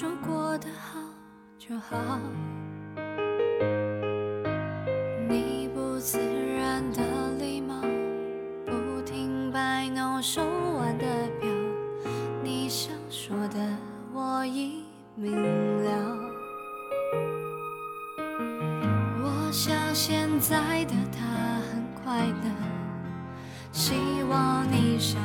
说过得好就好，你不自然的礼貌，不停摆弄手腕的表，你想说的我已明了。我想现在的他很快乐，希望你笑。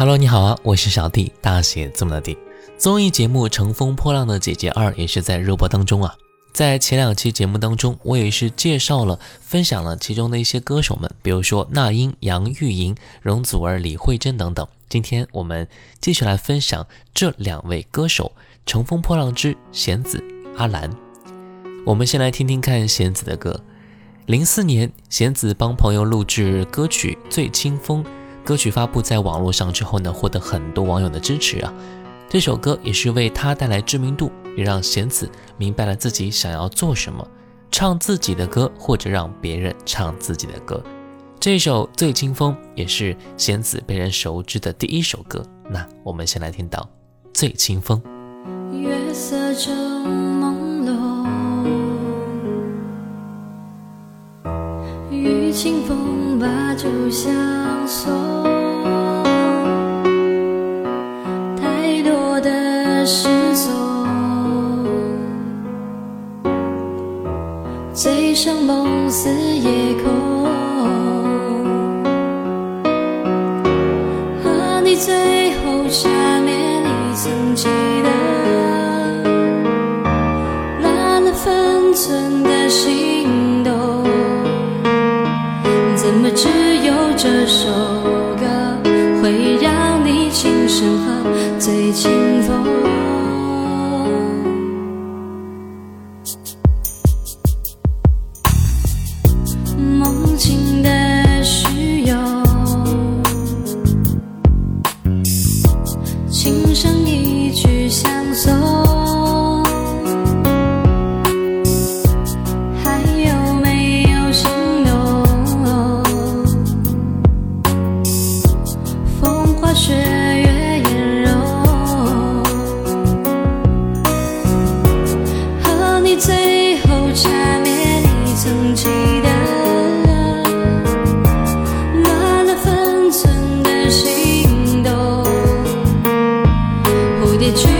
Hello，你好啊，我是小弟，大写字母的弟。综艺节目《乘风破浪的姐姐二》也是在热播当中啊。在前两期节目当中，我也是介绍了、分享了其中的一些歌手们，比如说那英、杨钰莹、容祖儿、李慧珍等等。今天我们继续来分享这两位歌手《乘风破浪之弦子》阿兰。我们先来听听看弦子的歌。零四年，弦子帮朋友录制歌曲《醉清风》，歌曲发布在网络上之后呢，获得很多网友的支持啊。这首歌也是为他带来知名度，也让弦子明白了自己想要做什么，唱自己的歌，或者让别人唱自己的歌。这首《醉清风》也是弦子被人熟知的第一首歌。那我们先来听到《醉清风》。月色正朦胧，与清风把酒相送，太多的失踪，醉生梦死夜空。你去。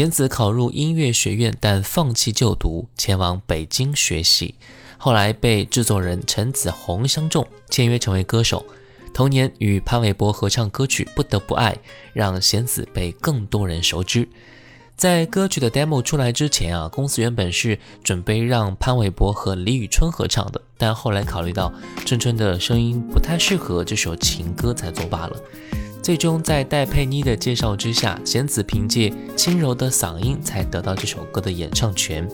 弦子考入音乐学院，但放弃就读，前往北京学习。后来被制作人陈子红相中，签约成为歌手。同年与潘玮柏合唱歌曲《不得不爱》，让弦子被更多人熟知。在歌曲的 demo 出来之前啊，公司原本是准备让潘玮柏和李宇春合唱的，但后来考虑到春春的声音不太适合这首情歌，才作罢了。最终在戴佩妮的介绍之下，弦子凭借轻柔的嗓音才得到这首歌的演唱权。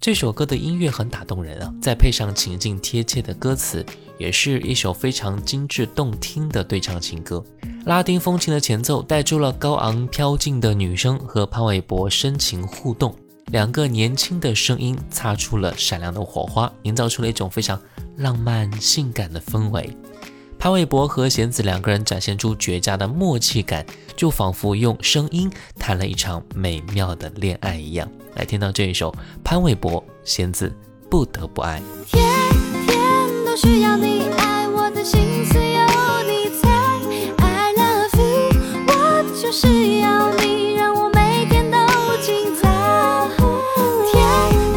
这首歌的音乐很打动人啊，再配上情境贴切的歌词，也是一首非常精致动听的对唱情歌。拉丁风情的前奏带出了高昂飘进的女声和潘玮柏深情互动，两个年轻的声音擦出了闪亮的火花，营造出了一种非常浪漫性感的氛围。潘玮柏和弦子两个人展现出绝佳的默契感，就仿佛用声音谈了一场美妙的恋爱一样。来听到这一首潘玮柏、弦子不得不爱。天天都需要你爱，我的心思有你猜。I love you，我就是要你，让我每天都精彩。天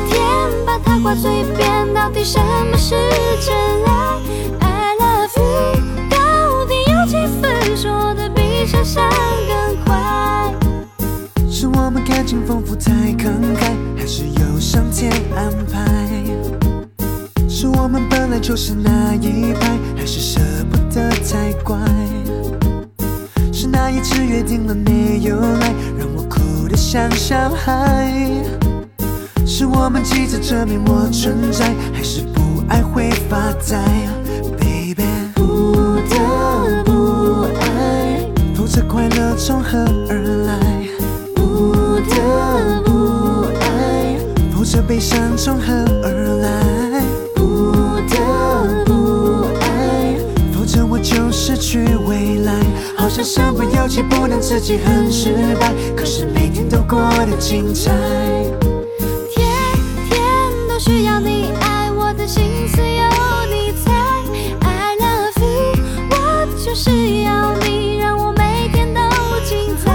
天把它挂嘴边，到底什么是真爱丰富太慷慨，还是有上天安排？是我们本来就是那一派，还是舍不得太乖？是那一次约定了没有来，让我哭得像小孩？是我们急着证明我存在，还是不爱会发呆？Baby，不得不爱，否则快乐从何而来？悲伤从何而来？不得不爱，否则我就失去未来。好像身不由己，不能自己很失败，可是每天都过得精彩。天天都需要你爱，我的心思有你猜。I love you，我就是要你，让我每天都精彩。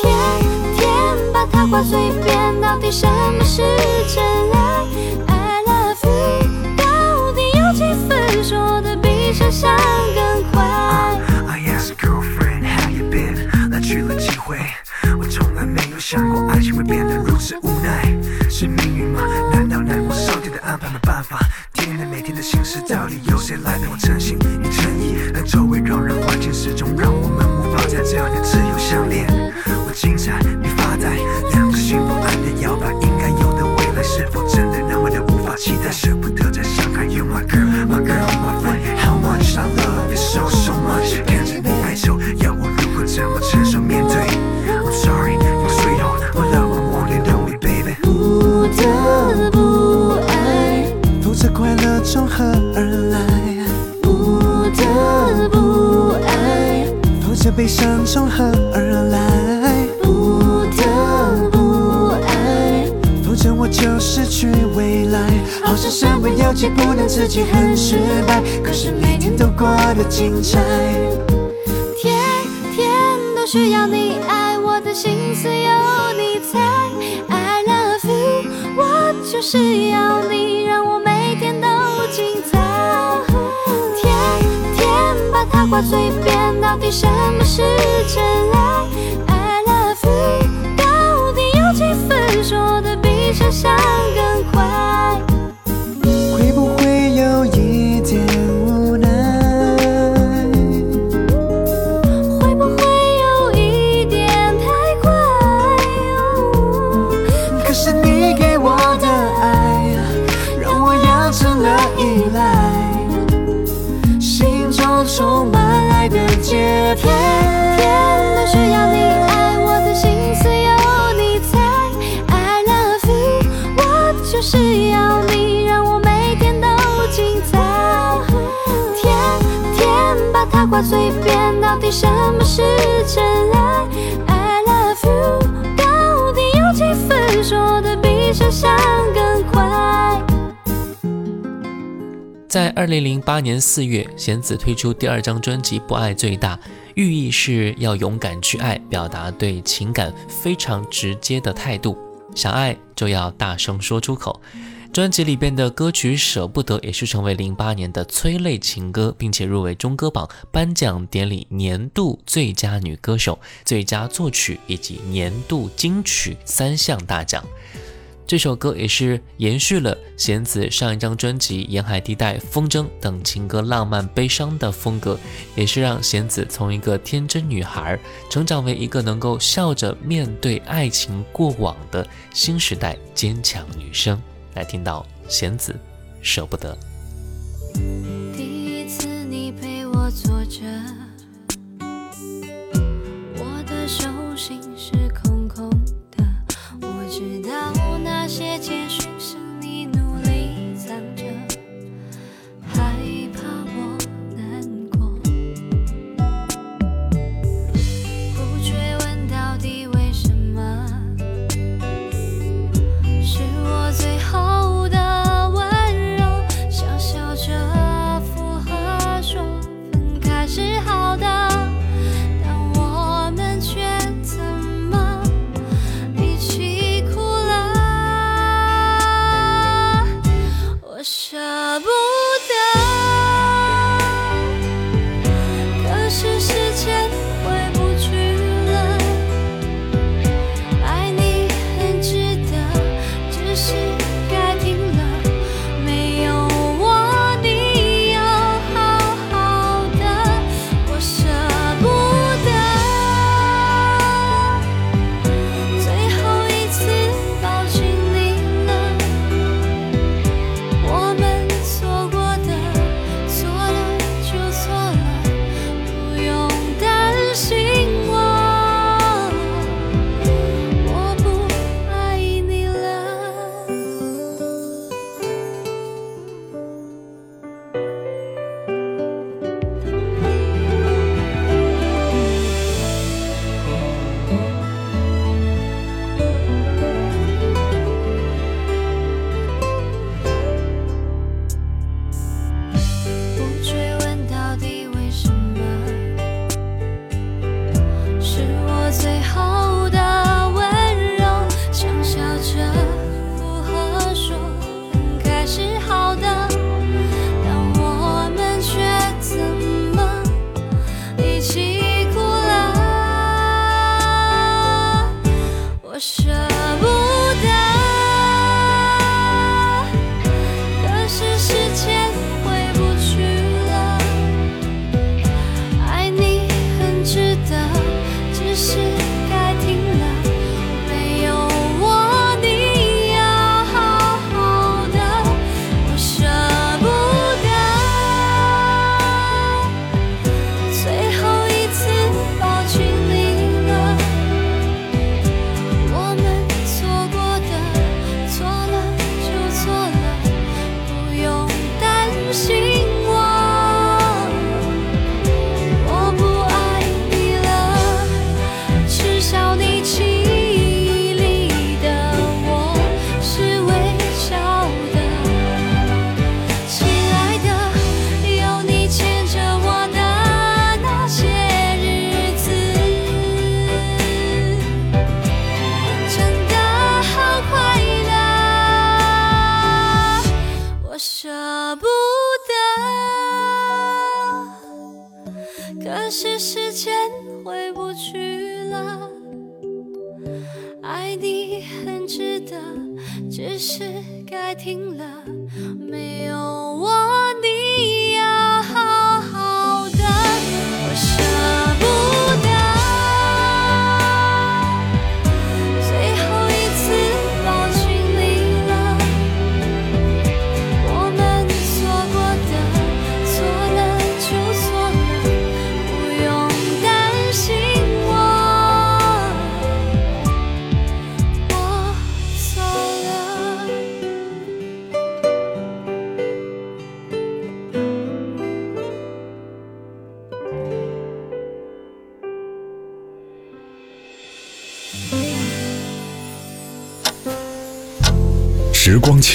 天天把它挂嘴边，是真爱？I love you，到底有几分说的比想象更快？I ask girlfriend how you been，来去了几回，我从来没有想过爱情会变得如此无奈，是命自己很失败，可是每天都过得精彩。天天都需要你爱，我的心思有你猜。I love you，我就是要你，让我每天都精彩。天天把它挂嘴边，到底什么是真爱？I love you，到底有几分说的比想象天把它挂嘴边，到底什么是真爱？I love you，到底有几分说的比想象更快？在二零零八年四月，弦子推出第二张专辑《不爱最大》，寓意是要勇敢去爱，表达对情感非常直接的态度。想爱就要大声说出口。专辑里边的歌曲《舍不得》也是成为零八年的催泪情歌，并且入围中歌榜颁奖典礼年度最佳女歌手、最佳作曲以及年度金曲三项大奖。这首歌也是延续了弦子上一张专辑《沿海地带》《风筝》等情歌浪漫悲伤的风格，也是让弦子从一个天真女孩成长为一个能够笑着面对爱情过往的新时代坚强女生。来听到弦子舍不得。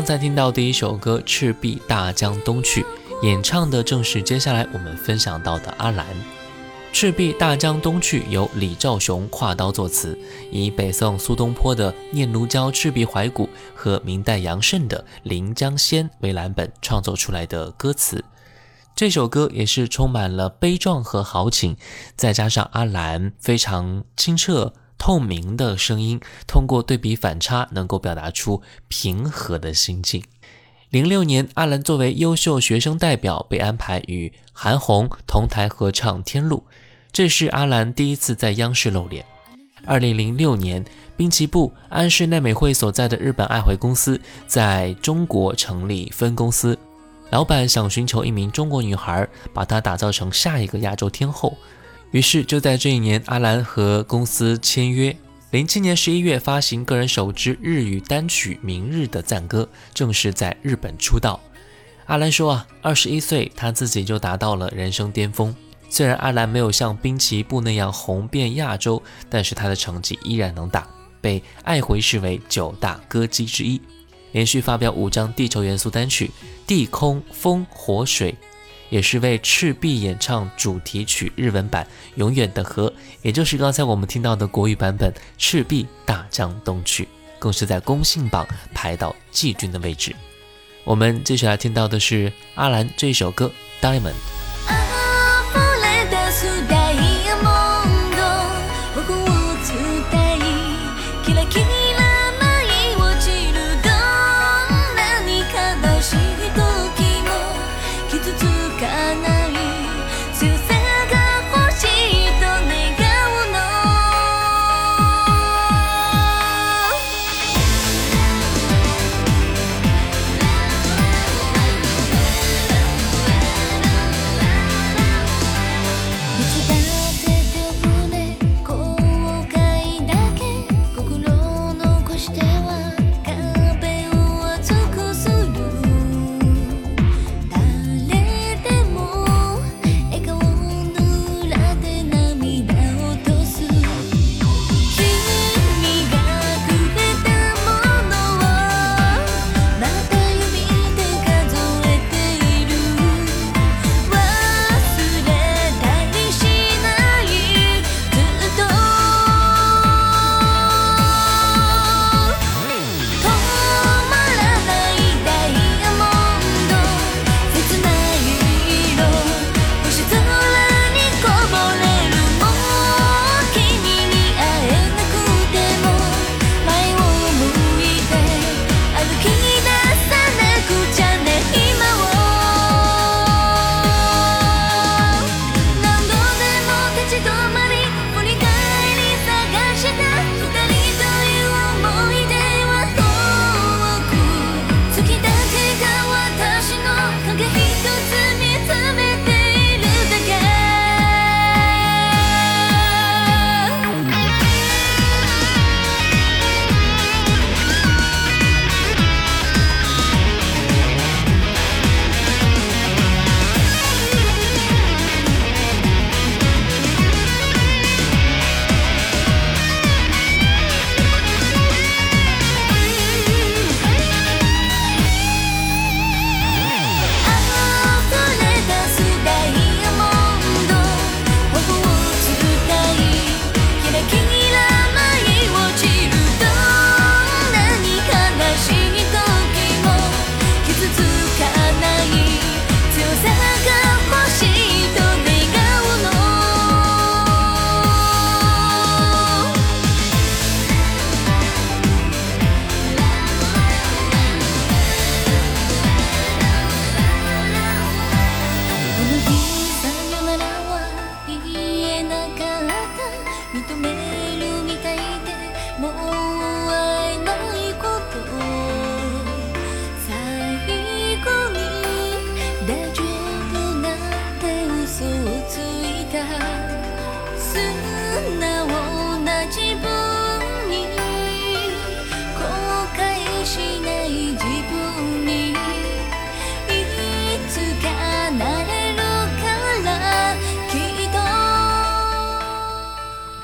刚才听到第一首歌《赤壁大江东去》，演唱的正是接下来我们分享到的阿兰。《赤壁大江东去》由李兆雄跨刀作词，以北宋苏东坡的《念奴娇·赤壁怀古》和明代杨慎的《临江仙》为蓝本创作出来的歌词。这首歌也是充满了悲壮和豪情，再加上阿兰非常清澈透明的声音，通过对比反差，能够表达出平和的心境。零六年，阿兰作为优秀学生代表被安排与韩红同台合唱《天路》，这是阿兰第一次在央视露脸。二零零六年，滨崎步安室奈美惠所在的日本爱回公司在中国成立分公司，老板想寻求一名中国女孩，把她打造成下一个亚洲天后。于是就在这一年，阿兰和公司签约。零七年十一月发行个人首支日语单曲《明日的赞歌》，正式在日本出道。阿兰说啊，二十一岁他自己就达到了人生巅峰。虽然阿兰没有像滨崎步那样红遍亚洲，但是他的成绩依然能打，被爱回视为九大歌姬之一。连续发表五张地球元素单曲，地空风火水。也是为赤壁演唱主题曲日文版《永远的河》，也就是刚才我们听到的国语版本《赤壁大江东去》，更是在公信榜排到季军的位置。我们接下来听到的是阿兰这首歌《Diamond》。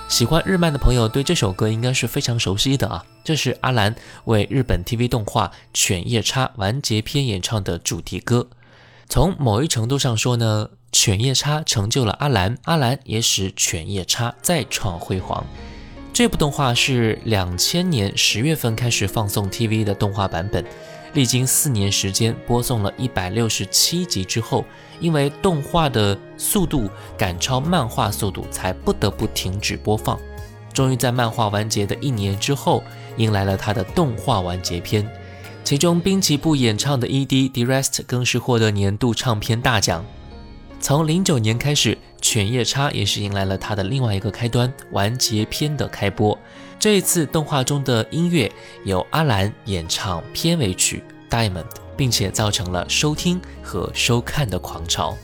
喜欢日漫的朋友对这首歌应该是非常熟悉的啊！这是阿兰为日本 TV 动画《犬夜叉》完结篇演唱的主题歌。从某一程度上说呢，《犬夜叉》成就了阿兰，阿兰也使《犬夜叉》再创辉煌。这部动画是两千年十月份开始放送 TV 的动画版本。历经四年时间，播送了一百六十七集之后，因为动画的速度赶超漫画速度，才不得不停止播放。终于在漫画完结的一年之后，迎来了他的动画完结篇。其中滨崎步演唱的 ED d r e s t 更是获得年度唱片大奖。从零九年开始，犬夜叉也是迎来了他的另外一个开端——完结篇的开播。这一次动画中的音乐由阿兰演唱片尾曲《Diamond》，并且造成了收听和收看的狂潮。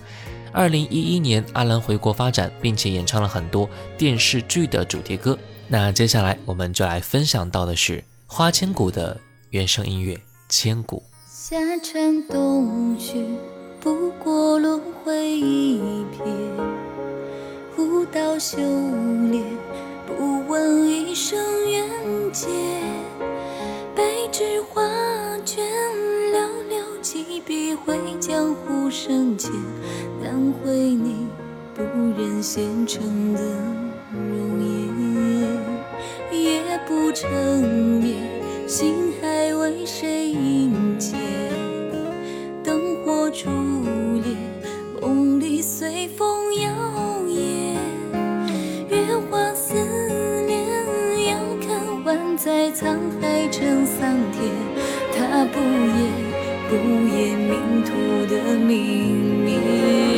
二零一一年，阿兰回国发展，并且演唱了很多电视剧的主题歌。那接下来我们就来分享到的是花千骨的原声音乐《千古》。夏蝉冬雪。不过轮回一瞥，舞刀修炼，不问一生缘劫。为你不忍现成的容颜，夜不成眠，心还为谁萦结？初恋，梦里随风摇曳，月华思念，遥看万载沧海成桑田。他不言，不言命途的明灭。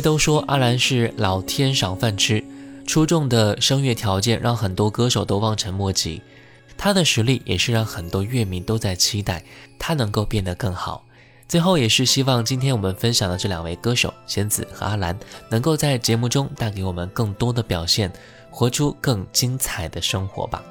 都说阿兰是老天赏饭吃，出众的声乐条件让很多歌手都望尘莫及，他的实力也是让很多乐迷都在期待他能够变得更好。最后也是希望今天我们分享的这两位歌手贤子和阿兰，能够在节目中带给我们更多的表现，活出更精彩的生活吧。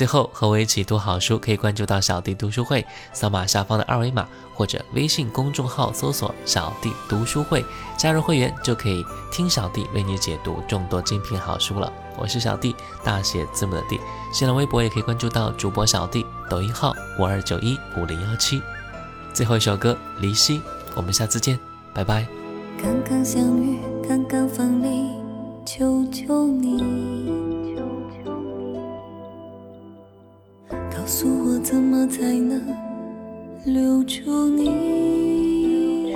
最后和我一起读好书，可以关注到小弟读书会，扫码下方的二维码，或者微信公众号搜索“小弟读书会”，加入会员就可以听小弟为你解读众多精品好书了。我是小弟，大写字母的弟。新浪微博也可以关注到主播小弟，抖音号五二九一五零幺七。最后一首歌《离析》，我们下次见，拜拜。刚刚相遇，刚刚分离，求求你。告诉我怎么才能留住你。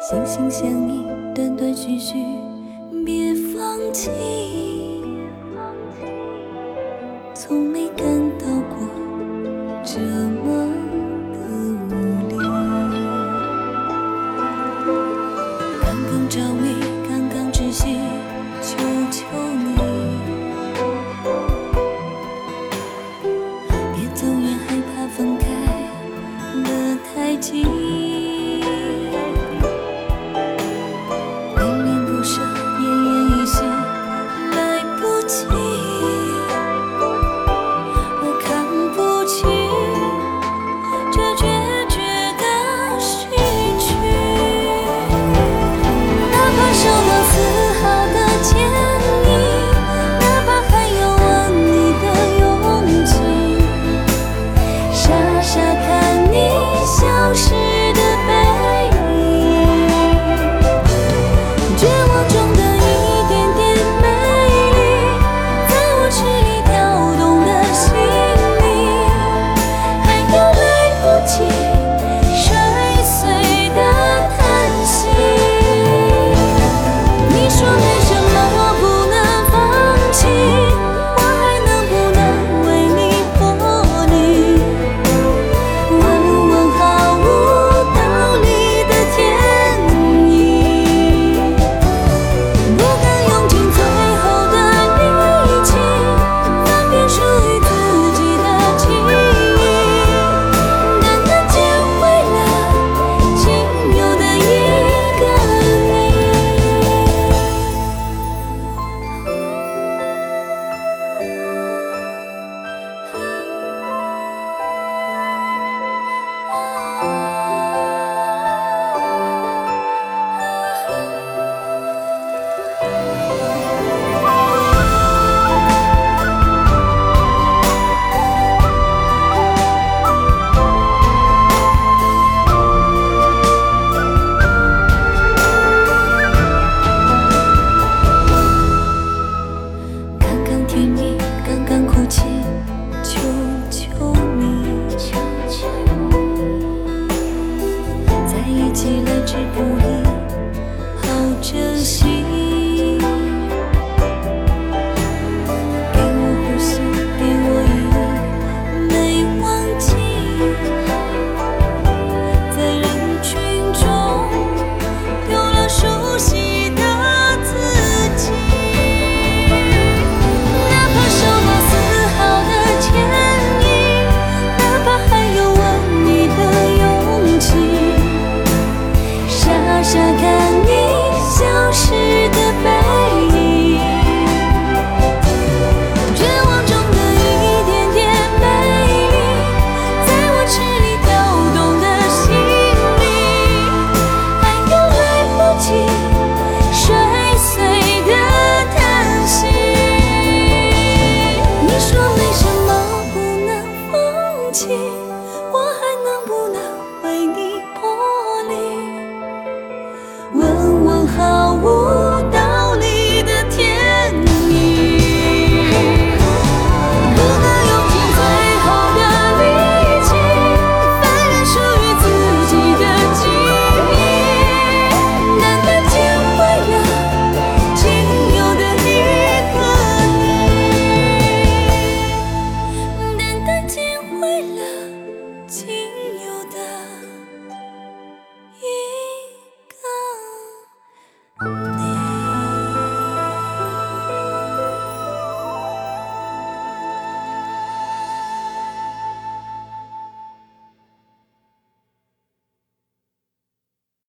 心心相印断断续续别放弃。从没感到过这么